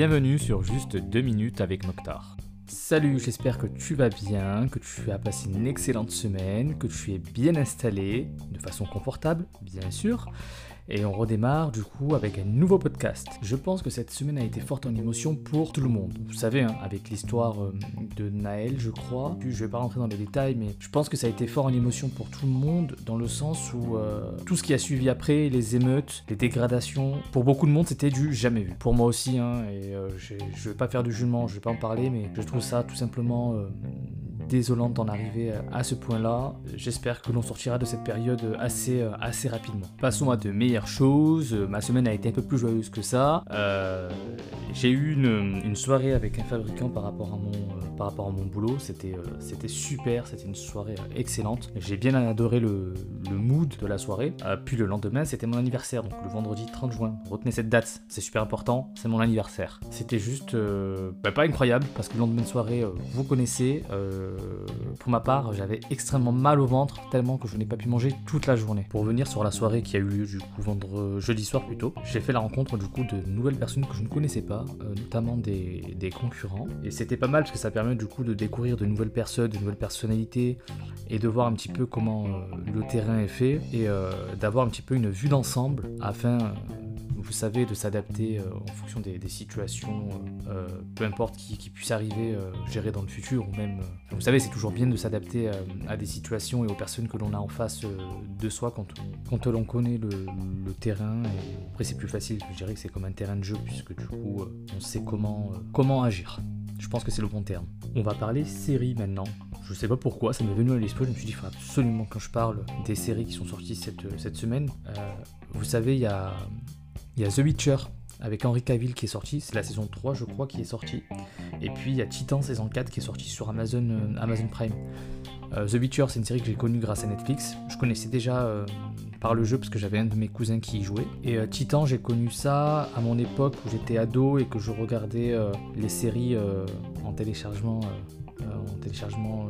Bienvenue sur Juste 2 minutes avec Mokhtar. Salut, j'espère que tu vas bien, que tu as passé une excellente semaine, que tu es bien installé, de façon confortable, bien sûr. Et on redémarre du coup avec un nouveau podcast. Je pense que cette semaine a été forte en émotion pour tout le monde. Vous savez, hein, avec l'histoire euh, de Naël, je crois. Je vais pas rentrer dans les détails, mais je pense que ça a été fort en émotion pour tout le monde, dans le sens où euh, tout ce qui a suivi après, les émeutes, les dégradations, pour beaucoup de monde, c'était du jamais vu. Pour moi aussi, hein, et euh, je vais pas faire du jugement, je vais pas en parler, mais je trouve ça tout simplement désolante d'en arriver à ce point-là. J'espère que l'on sortira de cette période assez, assez rapidement. Passons à de meilleures chose, Ma semaine a été un peu plus joyeuse que ça. Euh, j'ai eu une, soirée avec un fabricant par rapport à mon, euh, par rapport à mon boulot. C'était euh, c'était super, c'était une soirée excellente. J'ai bien adoré le, le, mood de la soirée. puis le lendemain, c'était mon anniversaire, donc le vendredi 30 juin. Retenez cette date, c'est super important, c'est mon anniversaire. C'était juste bah, pas incroyable parce que le lendemain de soirée, vous connaissez. Pour ma part, j'avais extrêmement mal au ventre tellement que je n'ai pas pu manger toute la journée. Pour venir sur la soirée qui a eu lieu du coup jeudi soir plutôt, j'ai fait la rencontre du coup de nouvelles personnes que je ne connaissais pas, euh, notamment des, concurrents. Et c'était pas mal parce que ça permet du coup de découvrir de nouvelles personnes, de nouvelles personnalités et de voir un petit peu comment euh, le terrain est fait et euh, d'avoir un petit peu une vue d'ensemble afin vous savez, de s'adapter euh, en fonction des, situations, euh, euh, peu importe qui, puisse arriver, gérer dans le futur, ou même, vous savez, c'est toujours bien de s'adapter à des situations et aux personnes que l'on a en face de soi quand quand l'on connaît le, terrain. Après, c'est plus facile, je dirais que c'est comme un terrain de jeu, puisque du coup, on sait comment, comment agir. Je pense que c'est le bon terme. On va parler série maintenant. Je sais pas pourquoi, ça m'est venu à l'esprit. Je me suis dit, il faut absolument que je parle des séries qui sont sorties cette semaine. vous savez, il y a, il y a The Witcher avec Henry Cavill qui est sorti, c'est la saison 3 je crois qui est sortie. Et puis il y a Titan saison 4 qui est sorti sur Amazon, euh, Amazon Prime. Euh, The Witcher c'est une série que j'ai connue grâce à Netflix. Je connaissais déjà euh, par le jeu parce que j'avais un de mes cousins qui y jouait. Et Titan j'ai connu ça à mon époque où j'étais ado et que je regardais les séries en téléchargement en téléchargement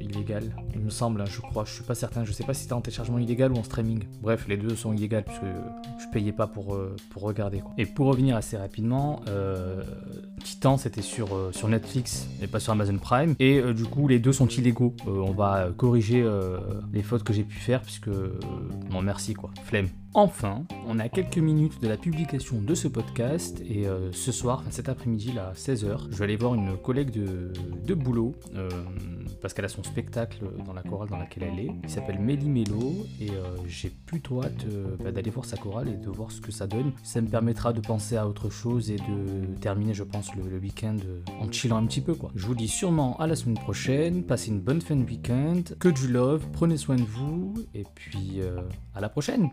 illégal, il me semble, hein, je crois, je suis pas certain, je sais pas si c'était en téléchargement illégal ou en streaming. Bref, les deux sont illégaux puisque je payais pas pour, euh, regarder. Et pour revenir assez rapidement, euh, Titan c'était sur, euh, Netflix et pas sur Amazon Prime. Et du coup, les deux sont illégaux. on va corriger les fautes que j'ai pu faire puisque. non, merci quoi, flemme. Enfin, on a quelques minutes de la publication de ce podcast et euh, ce soir, cet après-midi à 16h, je vais aller voir une collègue de, boulot euh, parce qu'elle a son spectacle dans la chorale dans laquelle elle est. Il s'appelle Méli Mélo et euh, j'ai plutôt hâte bah, d'aller voir sa chorale et de voir ce que ça donne. Ça me permettra de penser à autre chose et de terminer, je pense, le, week-end en chillant un petit peu. Je vous dis sûrement à la semaine prochaine, passez une bonne fin de week-end, que du love, prenez soin de vous et puis à la prochaine.